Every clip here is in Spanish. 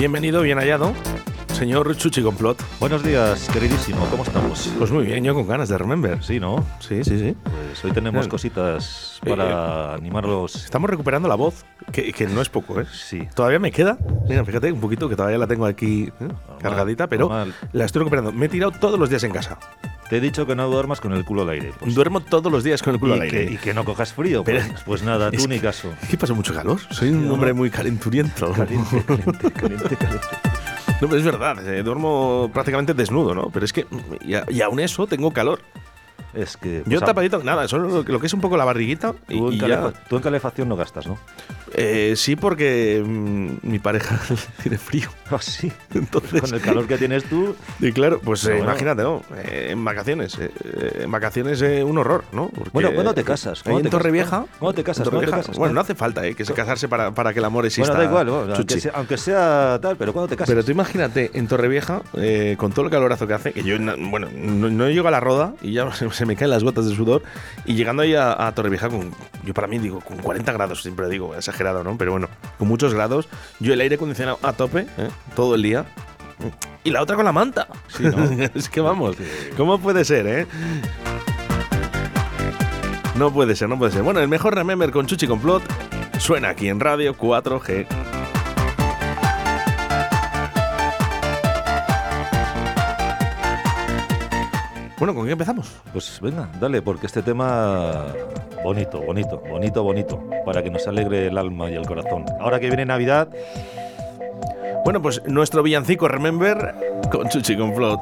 Bienvenido, bien hallado, señor Chuchi Complot. Buenos días, queridísimo, ¿cómo estamos? Pues muy bien, yo con ganas de Remember. Sí, ¿no? Sí, sí, sí. Pues hoy tenemos Bien. cositas para animarlos. Estamos recuperando la voz, que, que no es poco, ¿eh? Sí. Todavía me queda, mira, fíjate un poquito que todavía la tengo aquí ¿eh? cargadita, pero normal. la estoy recuperando. Me he tirado todos los días en casa. Te he dicho que no duermas con el culo al aire. pues. Duermo todos los días con el culo al que, aire. y que no cojas frío. Pero- Pues, pues nada, tú ni que- caso. ¿Qué pasa? ¿Mucho calor? Soy un no. hombre muy calenturiento. Caliente, caliente, caliente, caliente. No, pero es verdad, eh, duermo prácticamente desnudo, ¿no? Pero es que, mm, y, a- y aún eso, tengo calor. Es que. Yo pues, a- tapadito, nada, solo lo, que- lo que es un poco la barriguita y, en y ya. tú en calefacción no gastas, ¿no? Eh, sí, porque mm, mi pareja tiene frío. Ah, sí. Entonces, Con el calor que tienes tú. Y claro, pues eh, bueno. imagínate, ¿no? Eh, en vacaciones. eh, en vacaciones eh, un horror, ¿no? Porque Bueno, ¿cuándo te casas? ¿Cuándo en? Torrevieja. ¿Cuándo te casas? en ¿Cuándo te casas? Bueno, no hace falta eh, que se casarse para, para que el amor exista. Bueno, da igual, bueno, Chuchi. aunque sea, aunque sea tal, pero ¿cuándo te casas? Pero tú imagínate en Torrevieja, con todo el calorazo que hace, que yo, bueno, no, no llego a la roda y ya se, se me caen las gotas de sudor. Y llegando ahí a, a Torrevieja, con, yo para mí digo, con 40 grados, siempre digo, exagerado, ¿no? Pero bueno, con muchos grados, yo el aire acondicionado a tope, ¿eh? todo el día. Y la otra con la manta. Sí, ¿no? es que vamos, ¿cómo puede ser, eh? No puede ser, no puede ser. Bueno, el mejor Remember con Chuchi Complot suena aquí en Radio 4G. Bueno, ¿con qué empezamos? Pues venga, dale, porque este tema bonito, bonito, bonito, bonito, para que nos alegre el alma y el corazón. Ahora que viene Navidad, Bueno, pues nuestro villancico Remember con Chuchi Complot.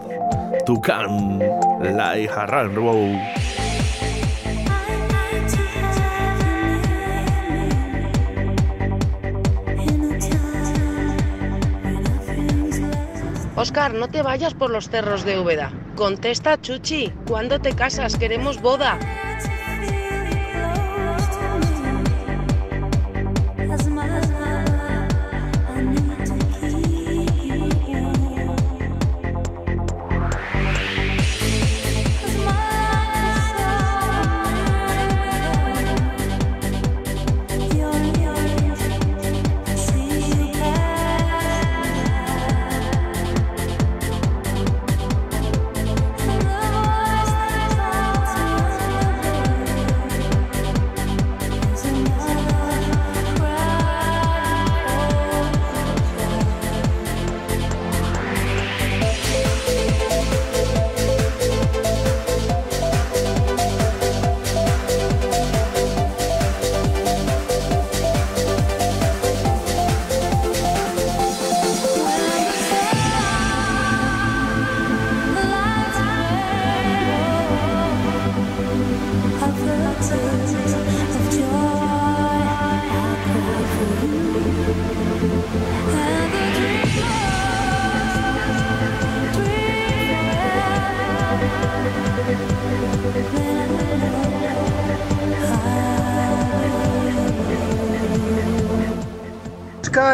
Tucán, la hija Railroad. Oscar, no te vayas por los cerros de Úbeda. Contesta, Chuchi. ¿Cuándo te casas? Queremos boda.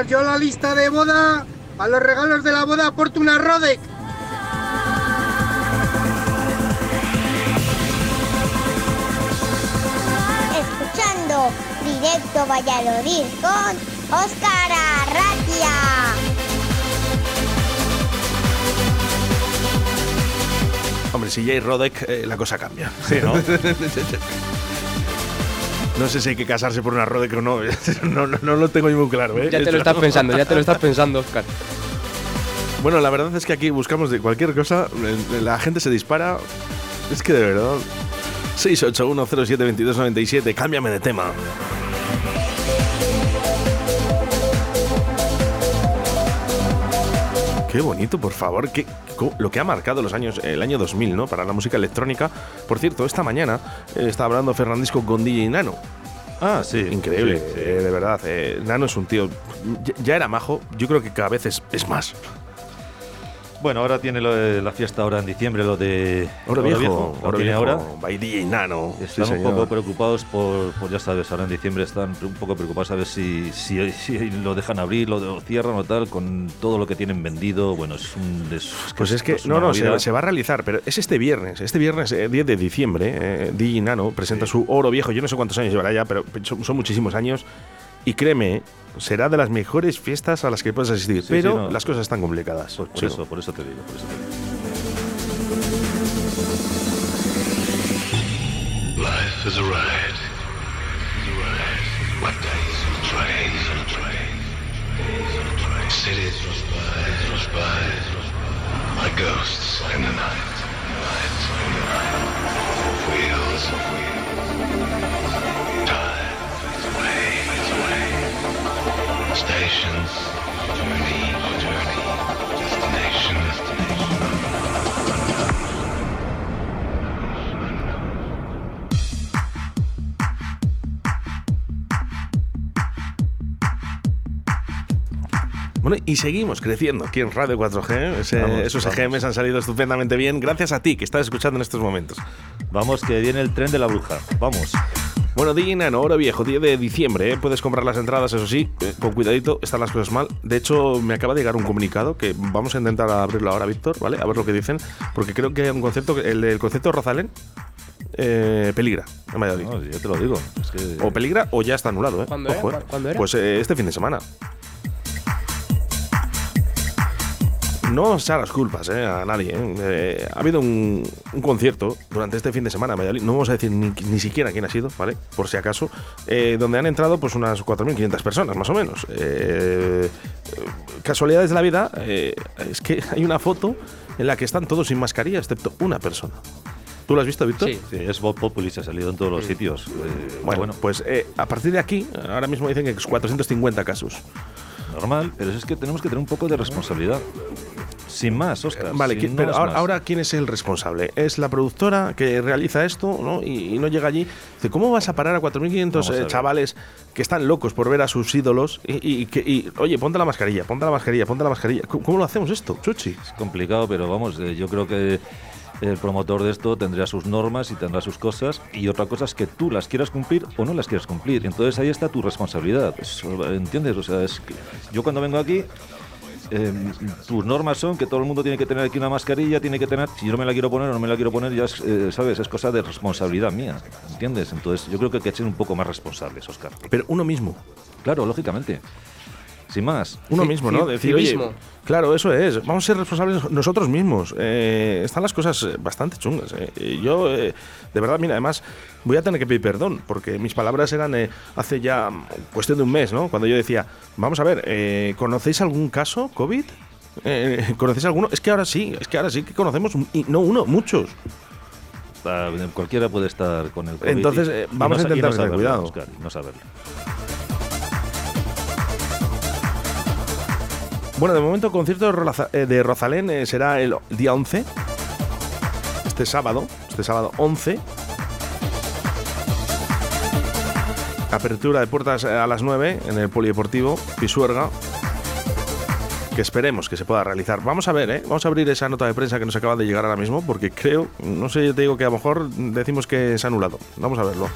Yo la lista de boda, a los regalos de la boda aporto una Rodec. Escuchando Directo Valladolid con Oscar Arratia. Hombre, si ya hay Rodek, eh, la cosa cambia. Sí, ¿no? No sé si hay que casarse por una Rodek o no. No, no, no lo tengo muy claro, ¿eh? Ya te lo estás pensando, ya te lo estás pensando, Oscar. Bueno, la verdad es que aquí buscamos de cualquier cosa, la gente se dispara. Es que de verdad. 681072297, cámbiame de tema. Qué bonito, por favor. Co- lo que ha marcado los años, el año 2000, ¿no? Para la música electrónica. Por cierto, esta mañana eh, estaba hablando Fernandisco con DJ Nano. Ah, sí. Increíble, sí, sí. eh, de verdad. eh, Nano es un tío. Ya, ya era majo, yo creo que cada vez es, es más. Bueno, ahora tiene lo de la fiesta ahora en diciembre, lo de Oro viejo, lo oro tiene viejo, ahora. by DJ Nano. Sí, Están un señor. poco preocupados por, ya sabes, ahora en diciembre están un poco preocupados a ver si, si, si lo dejan abrir, lo, lo cierran o tal, con todo lo que tienen vendido. Bueno, es un... es- Pues es que, esto no, no, se, se va a realizar, pero es este viernes. Este viernes, eh, 10 de diciembre, eh, DJ Nano presenta su oro viejo. Yo no sé cuántos años llevará ya, pero son, son muchísimos años. Y créeme, será de las mejores fiestas a las que puedes asistir. Sí, pero sí, no. las cosas están complicadas. Por, por Sí. eso, por eso te digo, por eso te digo. Life is a ride. What days on a train, on a train. Days on a train. Cities rush by, rush by. Like ghosts in the night. Night, in the night. Wheels of wheels. Bueno, y seguimos creciendo aquí en Radio 4G. Ese- Vamos, esos vamos. EGMs han salido estupendamente bien, gracias a ti que estás escuchando en estos momentos. Vamos, que viene el tren de la bruja. Vamos. Bueno, DJ Nano, ahora viejo, 10 de diciembre, ¿eh? puedes comprar las entradas, eso sí, eh, con cuidadito, están las cosas mal. De hecho, me acaba de llegar un comunicado que vamos a intentar abrirlo ahora, Víctor, ¿vale? A ver lo que dicen, porque creo que hay un concepto, que- el del concepto de Rosalén, eh, peligra en Valladolid. No, yo te lo digo. Es que- O peligra o ya está anulado, ¿eh? ¿Cuándo? Ojo, ¿eh? ¿Cu- cuándo era? Pues eh, este fin de semana. No se las culpas eh, a nadie. eh. Eh, ha habido un, un concierto durante este fin de semana en Valladolid. No vamos a decir ni, ni siquiera quién ha sido, ¿vale? Por si acaso. eh, donde han entrado pues unas 4.500 personas, más o menos. Casualidades de la vida, eh, es que hay una foto en la que están todos sin mascarilla, excepto una persona. ¿Tú lo has visto, Víctor? Sí. Sí, es Bob Populi, se ha salido en todos los sitios. Eh, Bueno, bueno, pues eh, a partir de aquí, ahora mismo dicen que es 450 casos. normal, pero es que tenemos que tener un poco de responsabilidad. Sin más, Oscar. Vale, sin ¿quién- pero ahora, ahora, ¿quién es el responsable? Es la productora que realiza esto ¿no? y, y no llega allí. Dice, ¿cómo vas a parar a 4.500 Vamos a eh, chavales que están locos por ver a sus ídolos? Y, y que, y, oye, ponte la mascarilla, ponte la mascarilla, ponte la mascarilla. ¿Cómo, cómo lo hacemos esto, Chuchi? Es complicado, pero vamos, eh, yo creo que el promotor de esto tendrá sus normas y tendrá sus cosas y otra cosa es que tú las quieras cumplir o no las quieras cumplir. Entonces ahí está tu responsabilidad. ¿Entiendes? O sea, es que yo cuando vengo aquí eh, tus normas son que todo el mundo tiene que tener aquí una mascarilla, tiene que tener, si yo no me la quiero poner o no me la quiero poner, ya es, eh, sabes, es cosa de responsabilidad mía, ¿entiendes? Entonces yo creo que hay que ser un poco más responsables, Oscar. Pero uno mismo. Claro, lógicamente. Sin más. Uno mismo, ¿no? ci- Decir, oye, claro, eso es. Vamos a ser responsables nosotros mismos. Eh, están las cosas eh, bastante chungas. eh. Yo, eh, de verdad, mira, además, voy a tener que pedir perdón, porque mis palabras eran eh, hace ya cuestión de un mes, ¿no? Cuando yo decía, vamos a ver, eh, ¿conocéis algún caso COVID? Eh, ¿Conocéis alguno? Es que ahora sí, es que ahora sí que conocemos, un- y no uno, muchos. Ah, Cualquiera puede estar con el COVID Entonces, eh, vamos a intentar tener cuidado. No saberlo. Bueno, de momento el concierto de, eh, Rosalén eh, será el día 11, este sábado, este sábado 11. Apertura de puertas eh, a las 9 en el Polideportivo Pisuerga, que esperemos que se pueda realizar. Vamos a ver, ¿eh? Vamos a abrir esa nota de prensa que nos acaba de llegar ahora mismo, porque creo, no sé, yo te digo que a lo mejor decimos que es anulado. Vamos a verlo.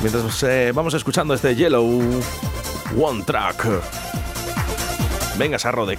Mientras vamos escuchando este Yellow One Track. Venga, Sarrodek.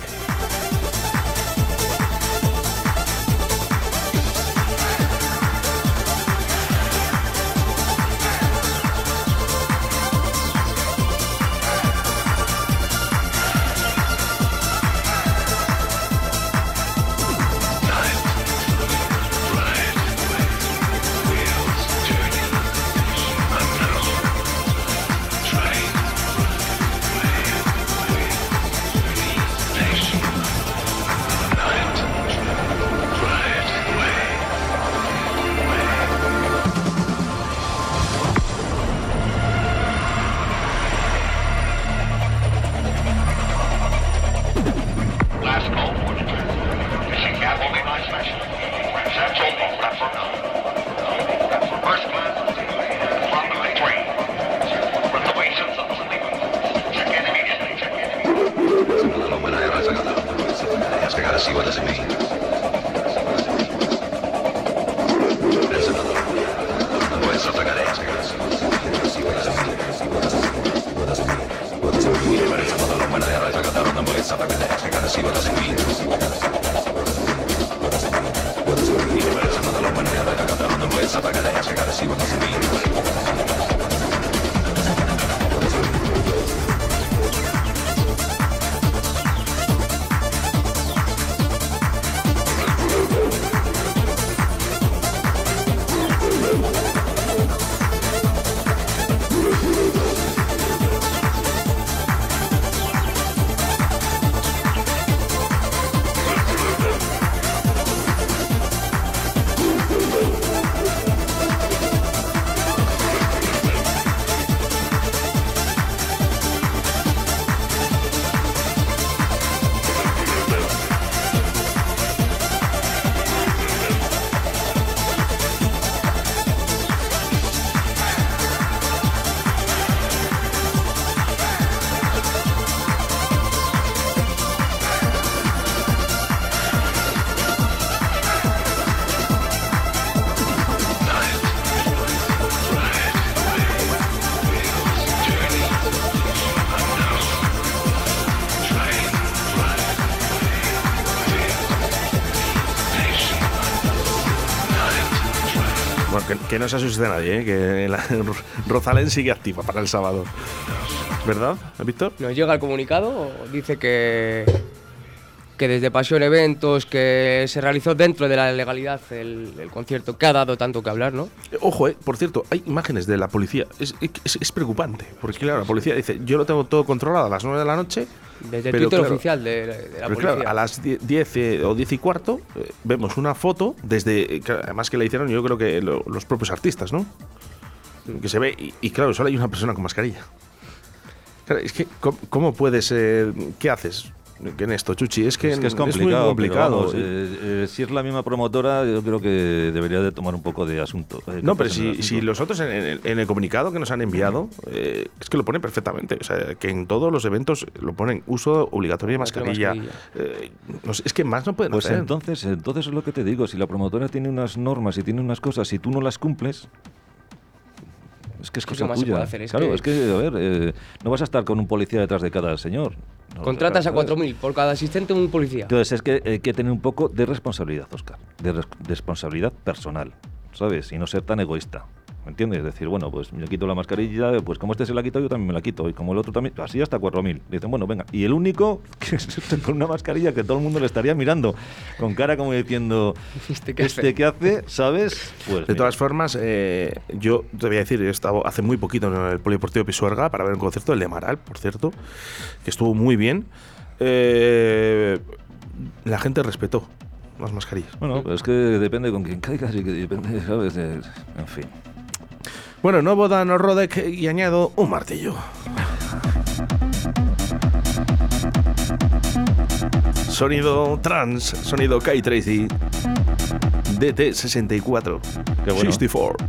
Bueno, que, no se asuste nadie, ¿eh? que la, Rosalén sigue activa para el sábado. ¿Verdad, Víctor? Nos llega el comunicado, dice que, que desde Pasión Eventos, que se realizó dentro de la legalidad el, el concierto, que ha dado tanto que hablar, ¿no? Ojo, eh, por cierto, hay imágenes de la policía. Es, es- es preocupante, porque claro, la policía dice, yo lo tengo todo controlado a las 9 de la noche. Desde el Twitter claro, oficial de, de la pero policía. claro, a las 10 10, eh, o 10 y cuarto eh, vemos una foto desde, eh, además que la hicieron yo creo que lo- los propios artistas, ¿no? Que se ve, y, y claro, solo hay una persona con mascarilla. Claro, es que, ¿cómo, cómo puedes, qué haces en esto, Chuchi? Es que es que es muy complicado. vamos, eh, eh, si es la misma promotora, yo creo que debería de tomar un poco de asunto. eh, No, pero si, si los otros en, el- en el comunicado que nos han enviado, eh, es que lo ponen perfectamente. O sea, que en todos los eventos lo ponen uso obligatorio de mascarilla. Mascarilla. Eh, no sé, es que más no pueden Pues hacer. entonces, entonces es lo que te digo. Si la promotora tiene unas normas y tiene unas cosas, si tú no las cumples, es que es ¿Qué cosa más se tuya. puede hacer? Es claro, que- es que, a ver, eh, no vas a estar con un policía detrás de cada señor. No, Contratas a claro, 4.000 por cada asistente un policía. Entonces es que hay que tener un poco de responsabilidad, Oscar, de res- responsabilidad personal, ¿sabes? Y no ser tan egoísta. ¿Me entiendes? Es decir, bueno, pues me quito la mascarilla, pues como este se la quitó, yo también me la quito. Y como el otro también, así hasta 4.000. Dicen, bueno, venga. Y el único que es con una mascarilla que todo el mundo le estaría mirando, con cara como diciendo, ¿Este qué ¿este hace? qué hace? ¿Sabes? Pues De mira. todas formas, eh, yo te voy a decir, he estado hace muy poquito en el Polideportivo Pisuerga para ver un concierto, el de Amaral, por cierto, que estuvo muy bien. Eh, la gente respetó las mascarillas. Bueno, pues es que depende con quién caigas y que depende, ¿sabes? De- en fin. Bueno, nuevo Dano Rodek y añado un martillo. Sonido trans, sonido Kai Tracy. DT64. Qué bueno. 64.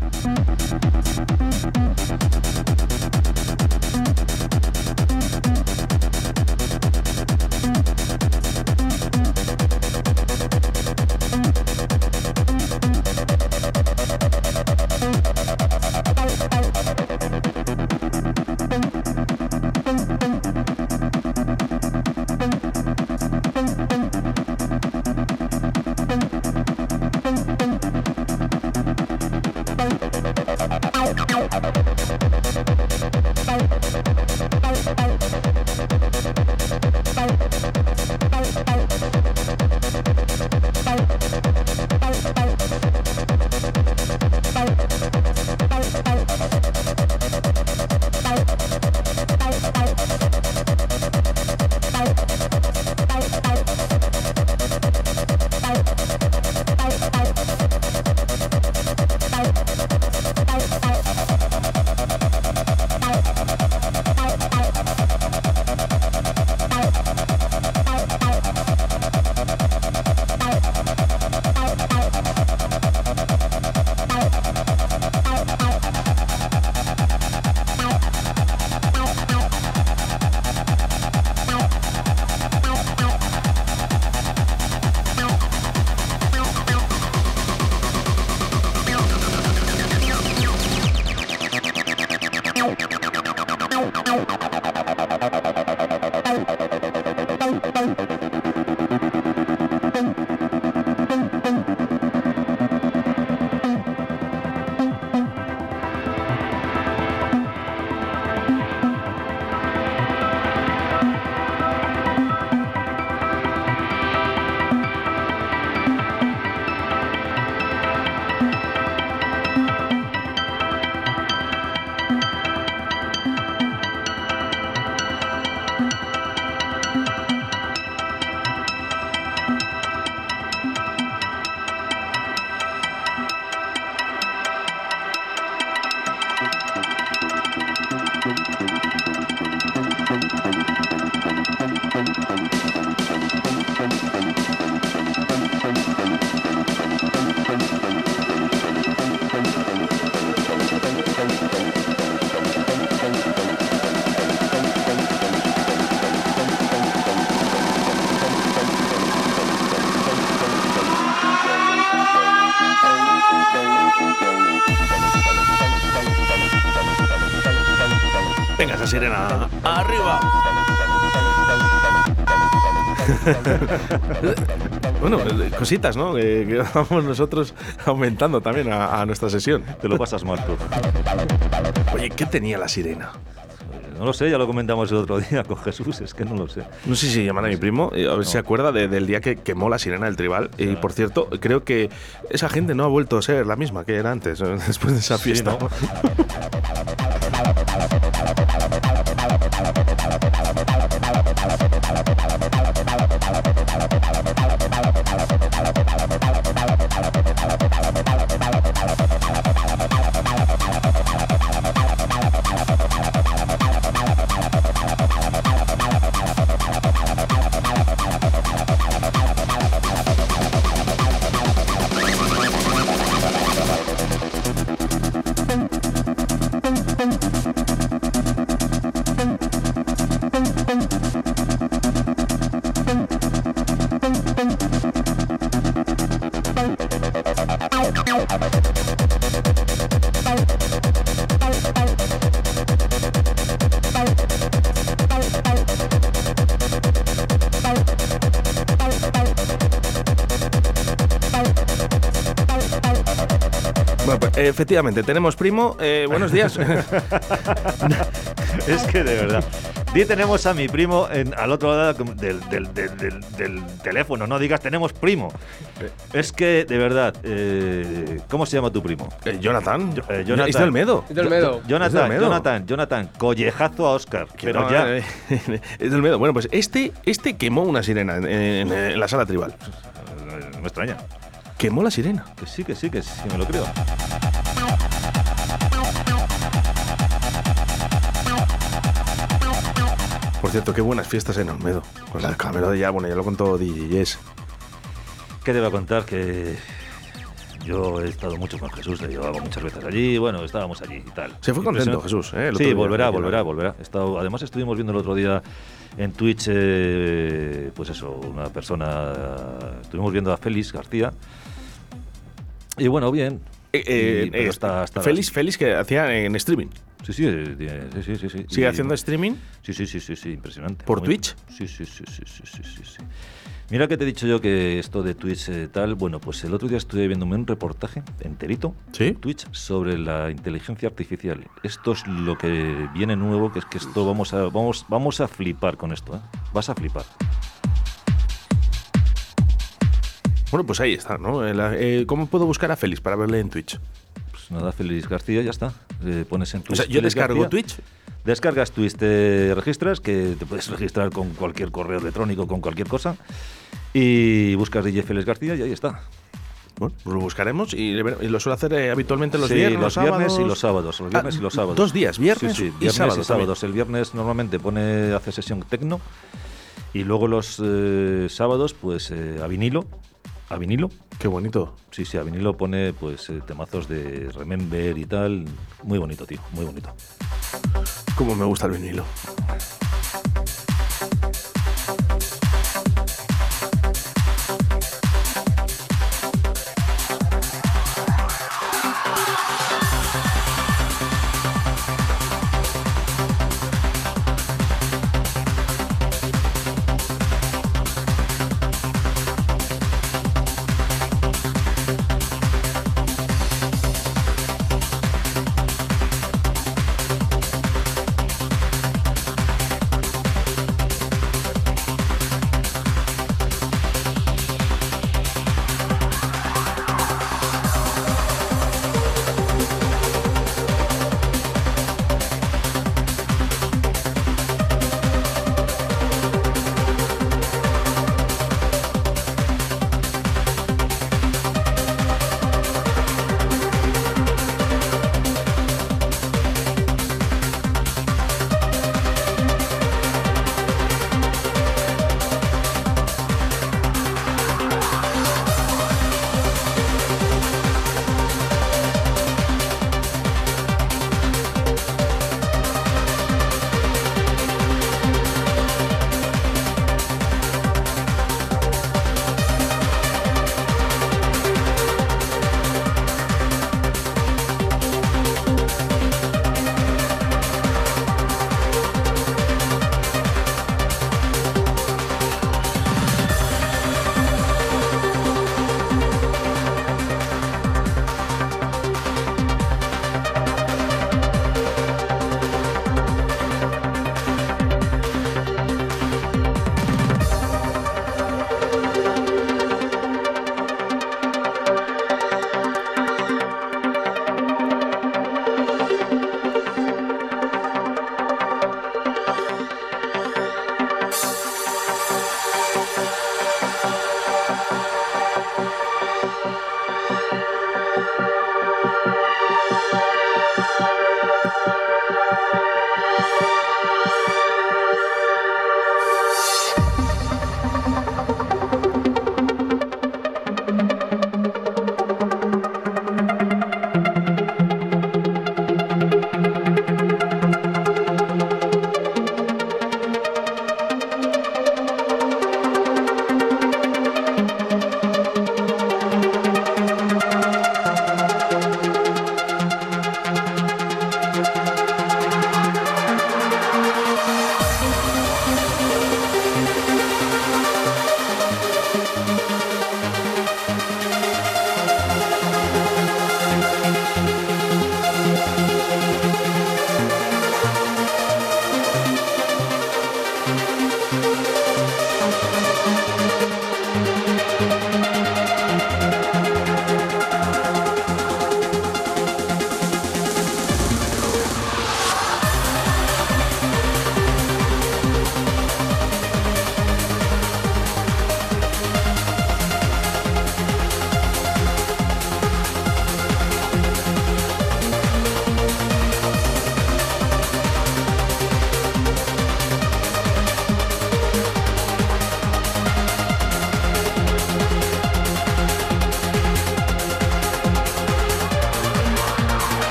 Sirena. Arriba. bueno, eh, cositas, ¿no? Que, que vamos nosotros aumentando también a, a nuestra sesión. Te lo pasas mal tú. Oye, ¿qué tenía la sirena? No lo sé, ya lo comentamos el otro día con Jesús, es que no lo sé. No sé si llaman a mi primo, eh, a ver si se acuerda de- del día que quemó la sirena del tribal. Y por cierto, creo que esa gente no ha vuelto a ser la misma que era antes, después de esa Sí, fiesta. ¿no? Pues, eh, efectivamente, tenemos primo. Eh, buenos días. Es que de verdad. Di tenemos a mi primo en, al otro lado del, del- del- del- del teléfono, no digas tenemos primo. Es que, de verdad, eh, ¿cómo se llma tu primo? Eh, Jonathan. eh, Jonathan. Es del Medo. Es del Medo. Jonathan, Medo. Jonathan, Jonathan, collejazo a Oscar. Que Pero no, ya. eh, es del Medo. Bueno, pues este, este quemó una sirena en, en- en la sala tribal. eh, No me extraña. Quemó la sirena. Que sí, que sí, que sí, me lo creo. Por cierto, qué buenas fiestas en Olmedo. Con la cámara de ya, bueno, ya lo contó DJs. ¿Qué te voy a contar? Que yo he estado mucho con Jesús, le llevaba muchas veces allí, bueno, estábamos allí y tal. Se fue contento. Jesús, ¿eh? El Sí, día, volverá, volverá, ver. volverá. Estado- además estuvimos viendo el otro día en Twitch, eh, pues eso, una persona, estuvimos viendo a Félix García. Y bueno, bien. Eh, eh, Y- eh, está- está- Félix, Félix que hacía en streaming. Sí, sí, eh, sí, sí. ¿Sigue haciendo streaming? Sí, sí, sí, sí, sí, impresionante. ¿Por Twitch? Sí, sí, sí, sí, sí, sí, sí. Mira que te he dicho yo que esto de Twitch eh, tal, bueno, pues el otro día estuve viéndome un reportaje enterito ¿Sí? en Twitch sobre la inteligencia artificial. Esto es lo que viene nuevo, que es que esto vamos a vamos vamos a flipar con esto, ¿eh? Vas a flipar. Bueno, pues ahí está, ¿no? Eh, ¿Cómo puedo buscar a Félix para verle en Twitch? Pues nada, Félix García, ya está. Eh, pones en O Twitch. sea, yo descargo García, Twitch. Descargas Twitch, te registras, que te puedes registrar con cualquier correo electrónico, con cualquier cosa, y buscas DJ Félix García y ahí está. Bueno, pues lo buscaremos y, y lo suelo hacer eh, habitualmente los Sí, viernes, los viernes y sábados. los sábados. Los viernes Ah, y los sábados. Dos días, viernes, Sí, sí, y viernes sábados. y sábados. El viernes normalmente pone hace sesión tecno y luego los eh, sábados, pues eh, a vinilo. A vinilo. Qué bonito. Sí, sí, a vinilo pone pues eh, temazos de Remember y tal. Muy bonito, tío, muy bonito. Cómo me gusta el vinilo.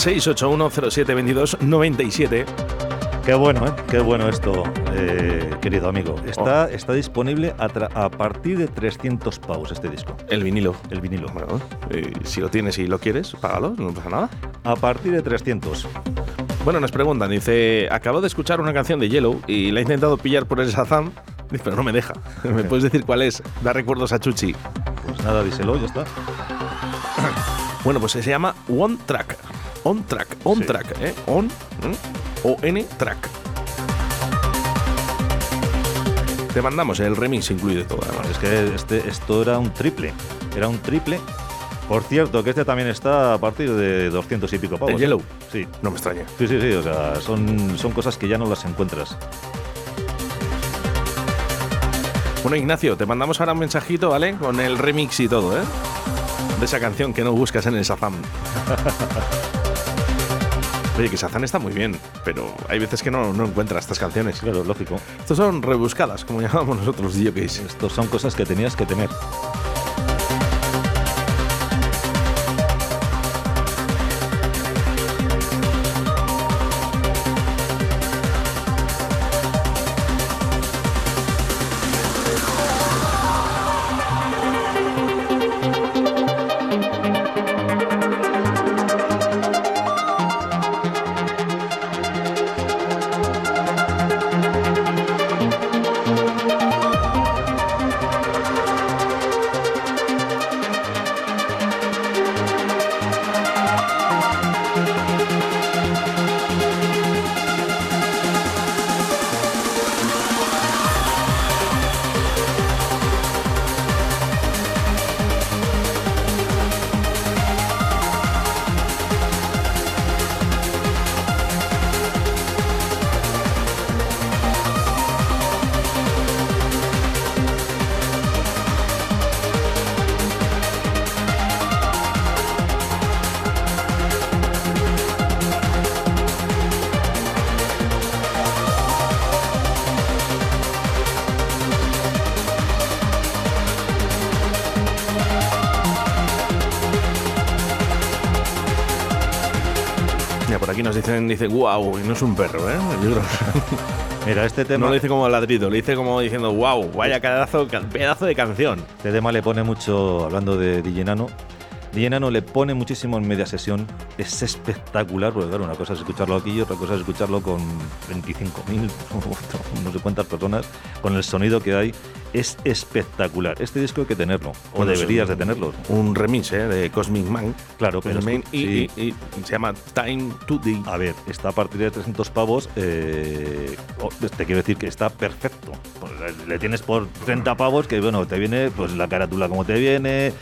681072297. Qué bueno, ¿eh? Qué bueno esto, eh, querido amigo. Está, está disponible a, partir de 300 pavos este disco. El vinilo. El vinilo. Bueno, eh, si lo tienes y lo quieres, págalo, no pasa nada. A partir de 300. Bueno, nos preguntan, dice, acabo de escuchar una canción de Yellow y la he intentado pillar por el Shazam, dice, pero no me deja. ¿Me puedes decir cuál es? Da recuerdos a Chuchi. Pues nada, díselo, ya está. Bueno, pues se llama One Track. On Track, On Sí. Track, ¿eh? On, ¿eh? O-N Track. Te mandamos el remix incluido y todo, además. Es que este, esto era un triple. Era un triple. Por cierto, que este también está a partir de 200 y pico pavos. ¿El ¿eh? Yellow? Sí. No me extraña. Sí, sí, sí. O sea, son, son cosas que ya no las encuentras. Bueno, Ignacio, te mandamos ahora un mensajito, ¿vale? Con el remix y todo, ¿eh? De esa canción que no buscas en el Shazam. Oye, que Shazam está muy bien, pero hay veces que no, no encuentras estas canciones. Claro, lógico. Estos son rebuscadas, como llamamos nosotros DJs. Estos son cosas que tenías que tener. Dicen, dice, wow, y no es un perro, ¿eh? Yo creo que- Mira, este no tema, lo dice como ladrido, lo dice como diciendo, wow, vaya pedazo, pedazo de canción. este tema le pone mucho, hablando de DJ Nano, DJ Nano le pone muchísimo en media sesión. Es espectacular, porque claro, una cosa es escucharlo aquí y otra cosa es escucharlo con 25.000, no sé cuántas personas, con el sonido que hay. Es espectacular. Este disco hay que tenerlo, o Bueno, deberías un- de tenerlo. Un remix ¿eh? de Cosmic Man. Claro, pero Cosmic Man, y, sí. y- y se llama Time to the. A ver, está a partir de 300 pavos. eh, oh, te quiero decir que está perfecto. Pues, le- le tienes por 30 pavos que, bueno, te viene pues la carátula como te viene.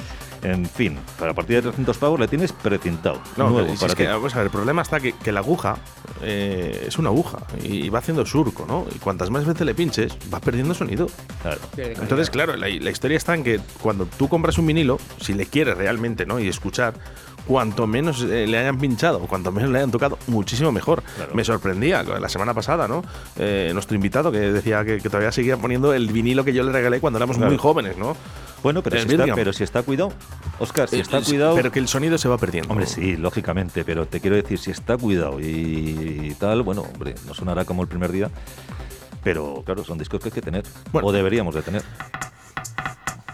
En fin, para a partir de 300 pavos le tienes precintado. No, nuevo si para es que, vamos a ver, el problema está que, que la aguja eh, es una aguja y va haciendo surco, ¿no? Y cuantas más veces le pinches, va perdiendo sonido. Claro. Entonces, claro, la, la historia está en que cuando tú compras un vinilo, si le quieres realmente, ¿no? Y escuchar, cuanto menos eh, le hayan pinchado, cuanto menos le hayan tocado, muchísimo mejor. Claro. Me sorprendía la semana pasada, ¿no? Eh, nuestro invitado que decía que, que todavía seguía poniendo el vinilo que yo le regalé cuando éramos Claro. muy jóvenes, ¿no? Bueno, pero si, está, pero si está cuidado, Oscar, si Eh, está es- cuidado. Pero que el sonido se va perdiendo. Hombre, sí, lógicamente, pero te quiero decir, si está cuidado y tal, bueno, hombre, no sonará como el primer día, pero claro, son discos que hay que tener, Bueno. o deberíamos de tener.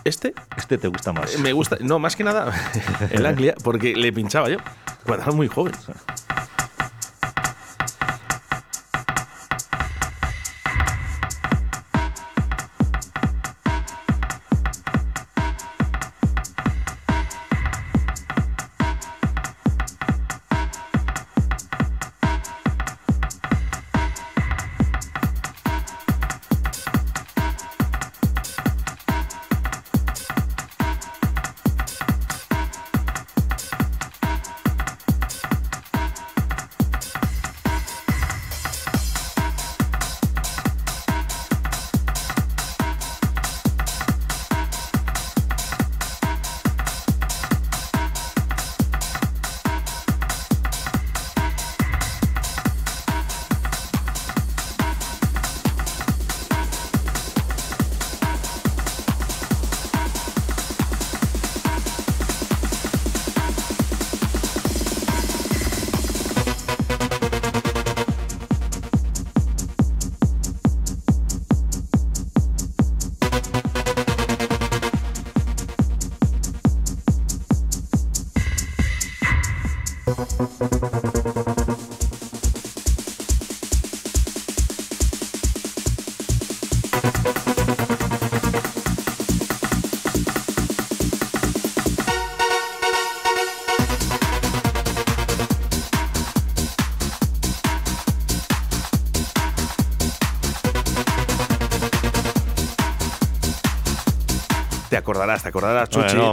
Este Este te gusta más. Eh, Me gusta, no, más que nada el Anglia, porque le pinchaba yo cuando era muy joven.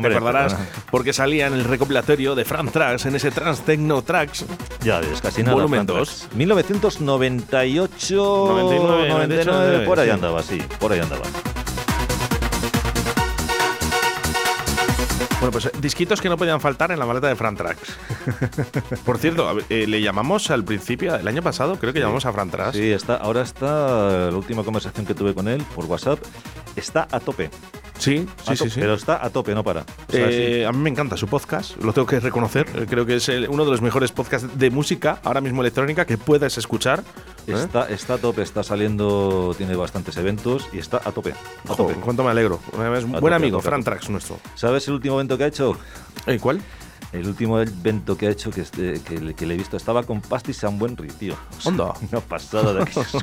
Hombre, perdona. porque salía en el recopilatorio de Fran Tracks, en ese Trans Techno Tracks. Ya ves, casi nada. Volumen Fran 2. Tracks. 1998, 99, 99, por ahí sí. andaba, sí, por ahí andaba. Bueno, pues disquitos que no podían faltar en la maleta de Fran Tracks. Por cierto, a ver, eh, le llamamos al principio, el año pasado, creo que llamamos a Fran Tracks. Sí, está, ahora está, la última conversación que tuve con él por WhatsApp, está a tope. Sí, sí, sí. Pero está a tope, no para. O sea, Eh, A mí me encanta su podcast, lo tengo que reconocer. Eh, Creo que es el- uno de los mejores podcasts de música, ahora mismo electrónica, que puedes escuchar. ¿eh? está, está a tope, está saliendo, tiene bastantes eventos y está a tope. A tope. cuánto me alegro. Es un A buen tope, amigo, Fran. Tracks nuestro. ¿Sabes el último evento que ha hecho? ¿Eh, ¿Cuál? El último evento que ha hecho que, este- que, le, que le he visto estaba con Pasti San Buenri, tío. O sea, Onda. Una pasada de aquellos.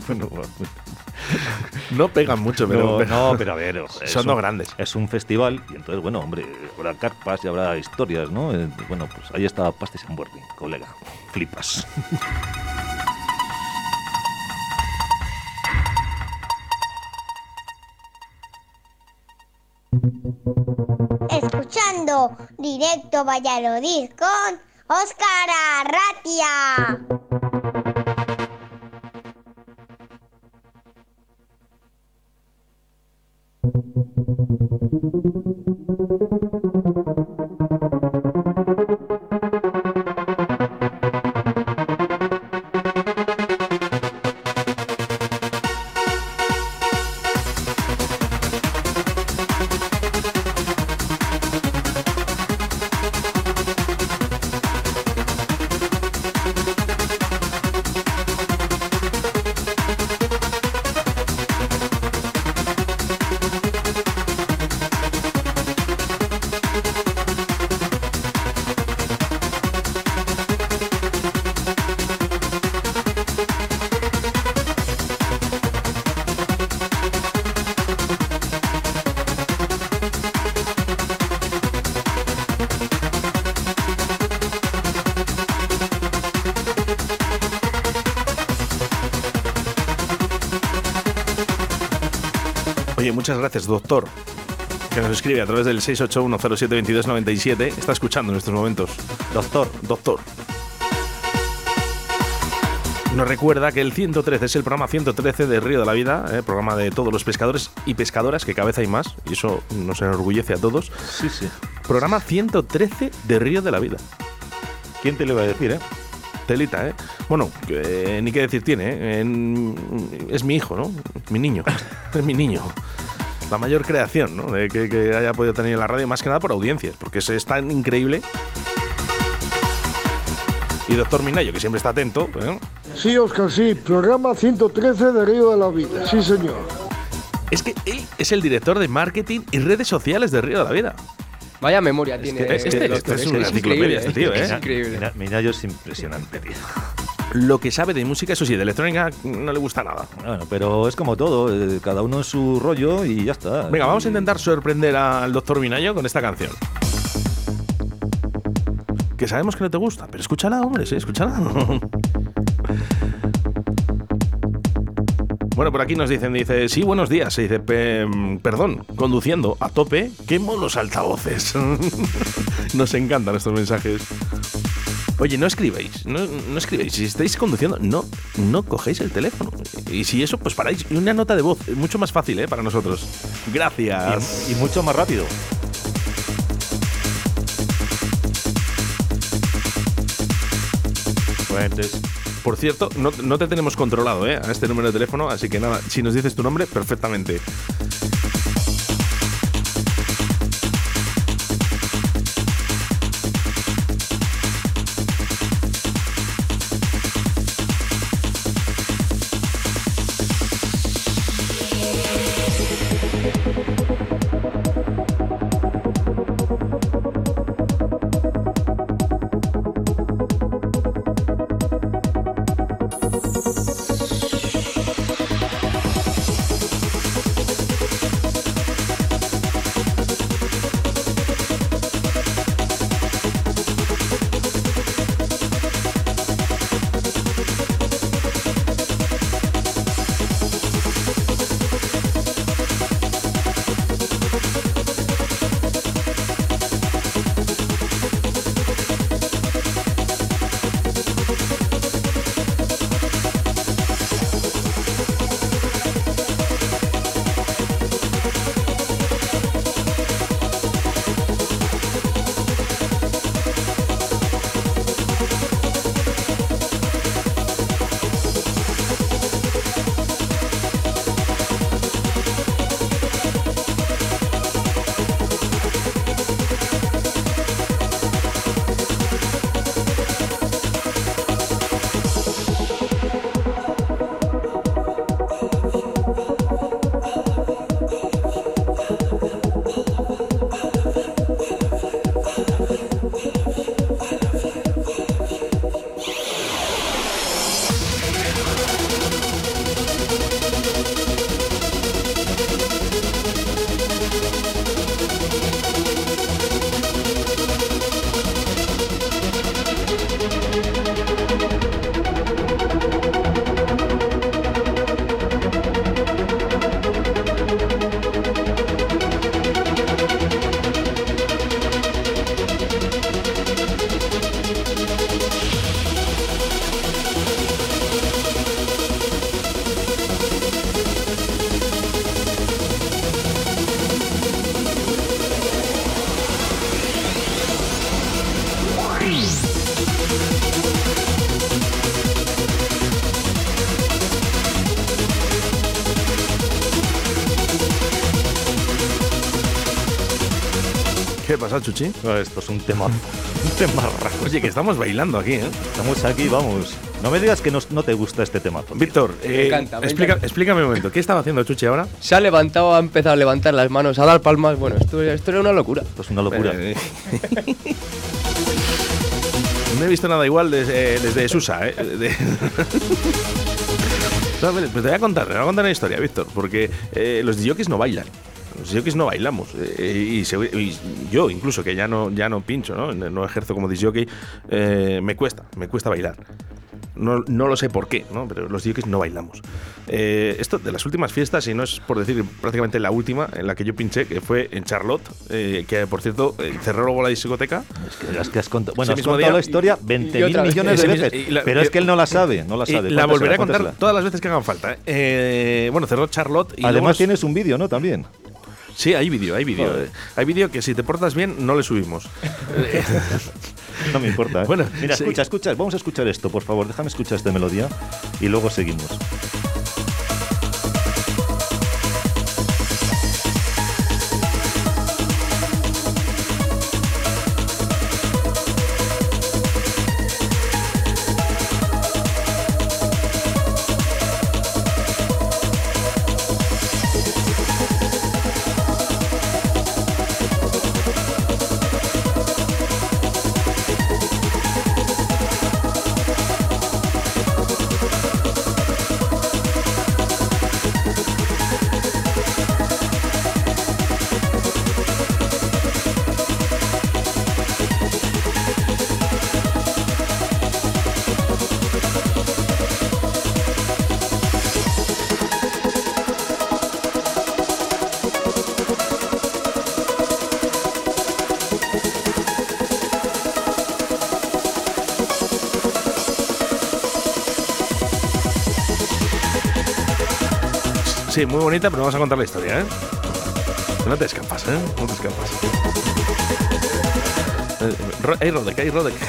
No pegan mucho, pero. no, no, pero a ver. Son dos grandes. Es un festival y entonces, bueno, hombre, habrá carpas y habrá historias, ¿no? Eh, Bueno, pues ahí está Pasti San Buenri, colega. Flipas. Directo Valladolid con Óscar Arratia. Muchas gracias, doctor. Que nos escribe a través del 681072297. Está escuchando en estos momentos. Doctor, doctor. Nos recuerda que el 113 es el programa 113 de Río de la Vida, eh, programa de todos los pescadores y pescadoras, que vez hay más, y eso nos enorgullece a todos. Sí, sí. Programa 113 de Río de la Vida. ¿Quién te lo iba a decir, eh? Telita, ¿eh? Bueno, eh, ni qué decir tiene, ¿eh? En- es mi hijo, ¿no? Mi niño. es mi niño. La mayor creación, ¿no? De que, que haya podido tener en la radio, más que nada por audiencias, porque es, es tan increíble. Y doctor Minayo, que siempre está atento, ¿eh? Sí, Oscar, sí. Programa 113 de Río de la Vida. Sí, señor. es que él es el director de marketing y redes sociales de Río de la Vida. Vaya memoria tiene. que este- el este doctor, es que una enciclopedia, increíble, este tío, ¿eh? Es increíble. Mira, Minayo es impresionante, tío. Lo que sabe de música, eso sí, de electrónica no le gusta nada. Bueno, pero es como todo, eh, cada uno en su rollo y ya está. Venga, vamos a intentar sorprender al doctor Minayo con esta canción. Que sabemos que no te gusta, pero escúchala, hombre, sí, escúchala. Bueno, por aquí nos dicen, dice, sí, buenos días. Se dice, "Pe- perdón, conduciendo a tope, quemo los altavoces. nos encantan estos mensajes. Oye, no escribéis, no, no escribéis. Si estáis conduciendo, no, no cogéis el teléfono. Y si eso, pues paráis. Y Una nota de voz, es mucho más fácil, ¿eh? Para nosotros. Gracias. Y, y mucho más rápido. Fuentes. Por cierto, no, no te tenemos controlado, ¿eh? A este número de teléfono, así que nada, si nos dices tu nombre, perfectamente. ¿Qué pasa, Chuchi? Esto es un tema, un tema raro. Oye, que estamos bailando aquí, ¿eh? Estamos aquí, vamos. No me digas que no, no te gusta este tema. Víctor, eh, encanta, me explica- encanta. explícame un momento. ¿Qué estaba haciendo Chuchi ahora? Se ha levantado, ha empezado a levantar las manos, a dar palmas. Bueno, esto, esto era una locura. Esto es una locura. Eh, no he visto nada igual desde, desde Susa, ¿eh? De- pues te voy a contar, te voy a contar una historia, Víctor, porque eh, los jockeys no bailan. Los jockeys no bailamos. eh, y, se- y yo, incluso, que ya no, ya no pincho, ¿no? No ejerzo como disjockey, eh, me cuesta, me cuesta bailar. No, no lo sé por qué, ¿no? Pero los jockeys no bailamos. Eh, esto de las últimas fiestas, y no es por decir prácticamente la última en la que yo pinché, que fue en Charlotte, eh, que por cierto eh, cerró luego la discoteca. Es que, es que has contado, bueno, has contado la historia y 20.000 otra vez. millones de veces. la- pero es que él no la sabe, no la sabe. la volveré a contar todas las veces que hagan falta. ¿eh? Eh, bueno, cerró Charlotte. Y luego Además nos- tienes un vídeo, ¿no? También. Sí, hay vídeo, hay vídeo. Eh. Hay vídeo que si te portas bien no le subimos. No me importa. ¿eh? Bueno, Mira, sí. escucha, escucha. Vamos a escuchar esto, por favor. Déjame escuchar esta melodía y luego seguimos. Muy bonita, pero vamos a contar la historia, ¿eh? No te escapas, ¿eh? No te escapas. Eh, Ro- Hay Rodek, hay Rodek.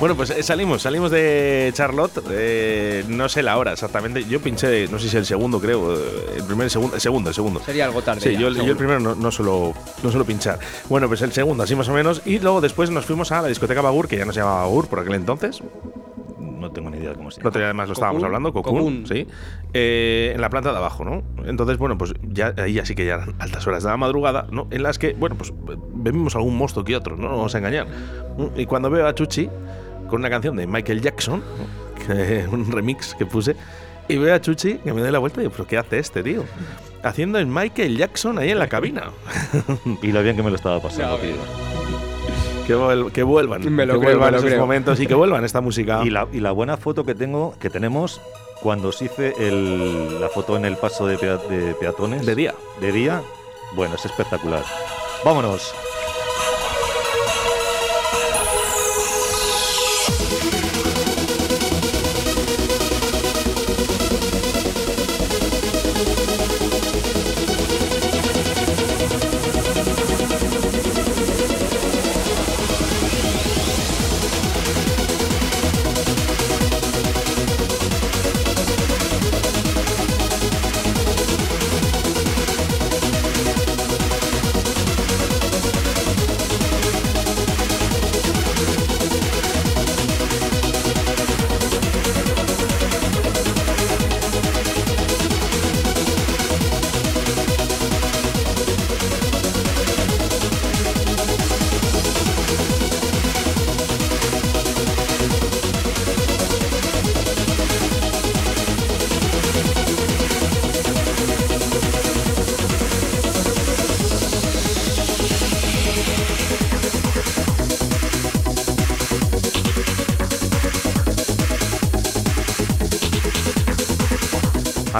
Bueno, pues eh, salimos, salimos de Charlotte, eh, no sé la hora exactamente, yo pinché, no sé si el segundo creo, eh, el primer, segundo, el segundo, el segundo. Sería algo tarde. Sí, ya, yo, yo el primero no, no suelo, no suelo pinchar. Bueno, pues el segundo, así más o menos. Y luego después nos fuimos a la discoteca Bagur, que ya no se llamaba Bagur por aquel entonces. No tengo ni idea de cómo se El llama. otro día además lo estábamos Cocoon, hablando, Cocoon, Cocoon. sí. Eh, en la planta de abajo, ¿no? Entonces, bueno, pues ya ahí ya sí que ya eran altas horas de la madrugada, ¿no? En las que, bueno, pues bebimos algún mosto que otro, no nos vamos a engañar. Y cuando veo a Chuchi con una canción de Michael Jackson, ¿no? que- un remix que puse, y veo a Chuchi que me doy la vuelta y digo, ¿pero qué hace este tío? Haciendo el Michael Jackson ahí en la cabina. Y lo bien que me lo estaba pasando, tío. Que, vuel- que vuelvan, Me lo que creo, vuelvan me lo esos creo. momentos y que vuelvan esta música. Y la, y la buena foto que tengo, que tenemos cuando os hice el- la foto en el paso de, pea- de peatones. De día. De día. Bueno, es espectacular. Vámonos.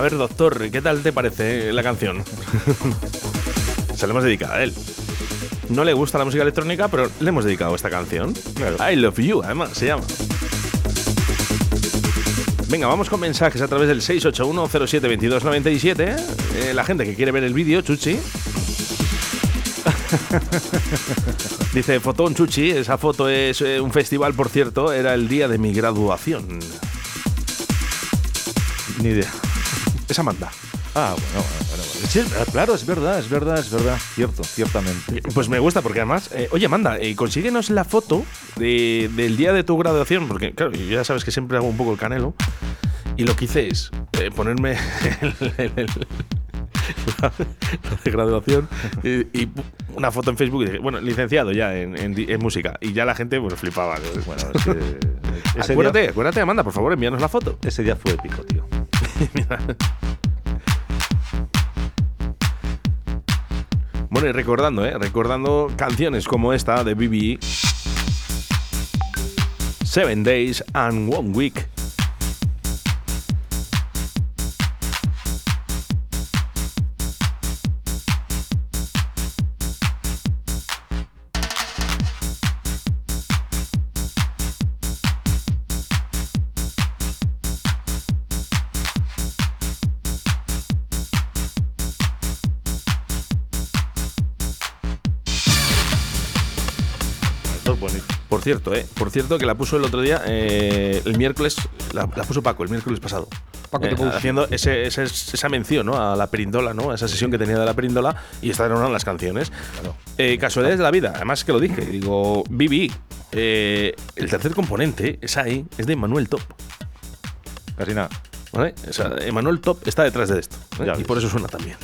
Ver, doctor, ¿qué tal te parece la canción? Se la hemos dedicado a él. No le gusta la música electrónica, pero le hemos dedicado esta canción. I Love You, además, se llama. Venga, vamos con mensajes a través del 681072297. Eh, la gente que quiere ver el vídeo, Chuchi. Dice, fotón Chuchi, esa foto es eh, un festival, por cierto, era el día de mi graduación. Ni idea. Es Amanda. Ah, bueno, bueno, bueno. Sí, verdad, claro, es verdad, es verdad, es verdad. Cierto, ciertamente. Pues me gusta porque además, eh, oye, Amanda, eh, consíguenos la foto de- del día de tu graduación, porque claro, ya sabes que siempre hago un poco el canelo. Y lo que hice es eh, ponerme el, el- el- la, la de graduación y, y una foto en Facebook y dije, bueno, licenciado ya en, en en música. Y ya la gente pues flipaba. ¿no? Bueno, es que acuérdate, día, acuérdate, Amanda, por favor, envíanos la foto. ese día fue épico, tío. Bueno, y recordando, ¿eh? Recordando canciones como esta de BB. Seven Days and One Week. Cierto, ¿eh? Por cierto, que la puso el otro día, eh, el miércoles, la, la puso Paco, el miércoles pasado. Paco Eh, te haciendo ese, ese- esa mención ¿no? a la perindola, ¿no? A esa sesión que tenía de la perindola y esta era una de las canciones. Eh, casualidades de la vida, además que lo dije, digo, Bibi, eh, el tercer componente, es ahí, es de Manuel Top. Casi nada. ¿vale? O sea, Emanuel Top está detrás de esto. ¿eh? Y por eso suena también.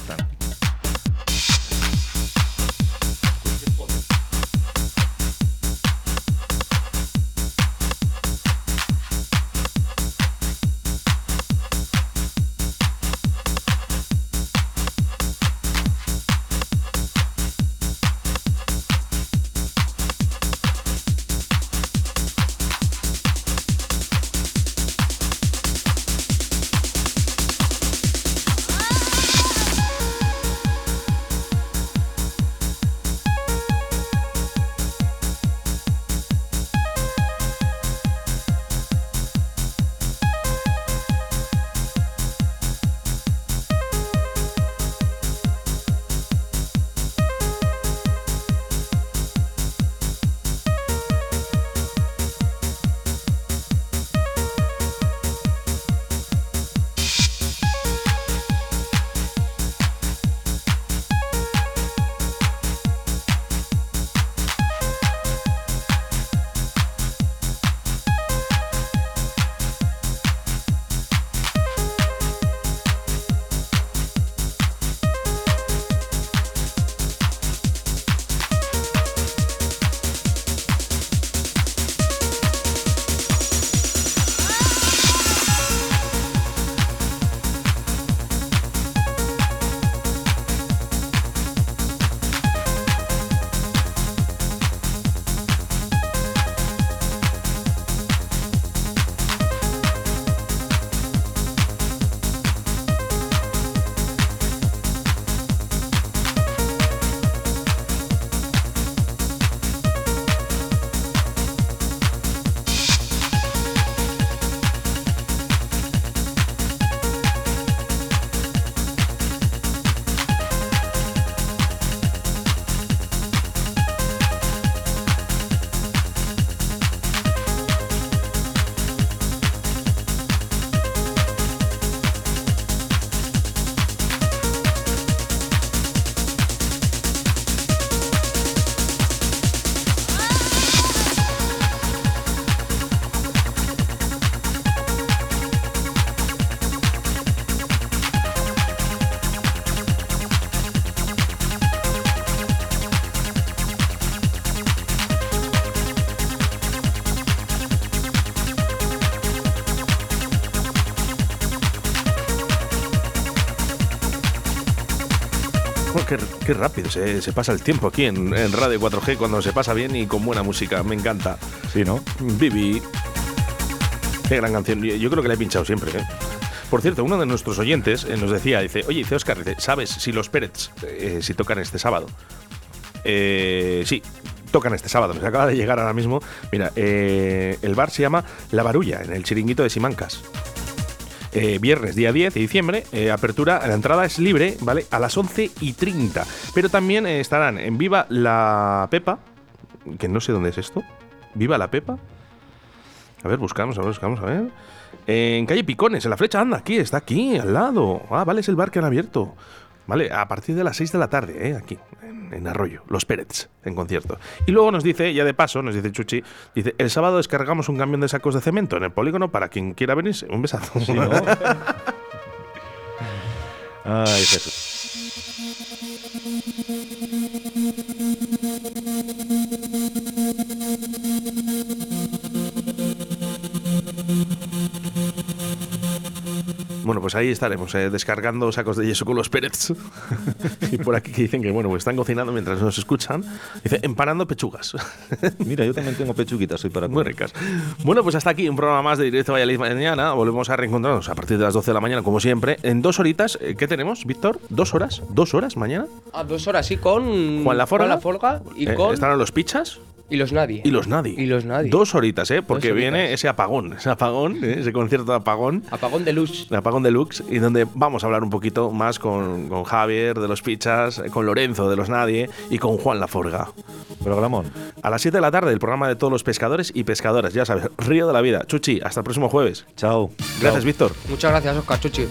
Qué, rápido se, se pasa el tiempo aquí en, en Radio 4G cuando se pasa bien y con buena música. Me encanta. Sí, ¿no? Bibi. Qué gran canción. Yo, yo creo que la he pinchado siempre. ¿eh? Por cierto, uno de nuestros oyentes eh, nos decía, dice, oye, dice Oscar, dice, ¿sabes si los Pérez eh, si tocan este sábado? Eh, sí, tocan este sábado. Nos acaba de llegar ahora mismo. Mira, eh, el bar se llama La Barulla, en el chiringuito de Simancas. Eh, viernes, día 10 de diciembre, eh, apertura, la entrada es libre, ¿vale? A las 11 y 30. Pero también eh, estarán en Viva la Pepa, que no sé dónde es esto. Viva la Pepa. A ver, buscamos, a ver, buscamos, a ver. En calle Picones, en la flecha, anda, aquí, está aquí, al lado. Ah, vale, es el bar que han abierto. Vale, a partir de las 6 de la tarde, ¿eh? aquí, en Arroyo, Los Pérez, en concierto. Y luego nos dice, ya de paso, nos dice Chuchi, dice, el sábado descargamos un camión de sacos de cemento en el polígono para quien quiera venirse. Un besazo. Sí, ¿no? Ay, Jesús. Bueno, pues ahí estaremos, eh, descargando sacos de yeso con los Pérez. y por aquí que dicen que, bueno, pues están cocinando mientras nos escuchan. Dice, empanando pechugas. Mira, yo también tengo pechuguitas hoy para Muy ricas. Bueno, pues hasta aquí un programa más de Directo Valladolid mañana. Volvemos a reencontrarnos a partir de las 12 de la mañana, como siempre. En dos horitas, eh, ¿qué tenemos, Víctor? ¿Dos horas? ¿Dos horas mañana? A dos horas, sí, con Juan Laforga. Juan Laforga y Eh, con. ¿Estarán los pichas? Y los nadie. y los Nadie. Y los nadie. Dos horitas, ¿eh? Porque viene ese apagón, ese apagón, ¿eh? ese concierto de apagón. Apagón de luz. de Apagón Deluxe y donde vamos a hablar un poquito más con, con Javier de los Pichas, eh, con Lorenzo de los Nadie y con Juan Laforga. Programón. A las 7 de la tarde, el programa de todos los pescadores y pescadoras, ya sabes, Río de la Vida. Chuchi, hasta el próximo jueves. Chao. Gracias, Víctor. Muchas gracias, Oscar Chuchi.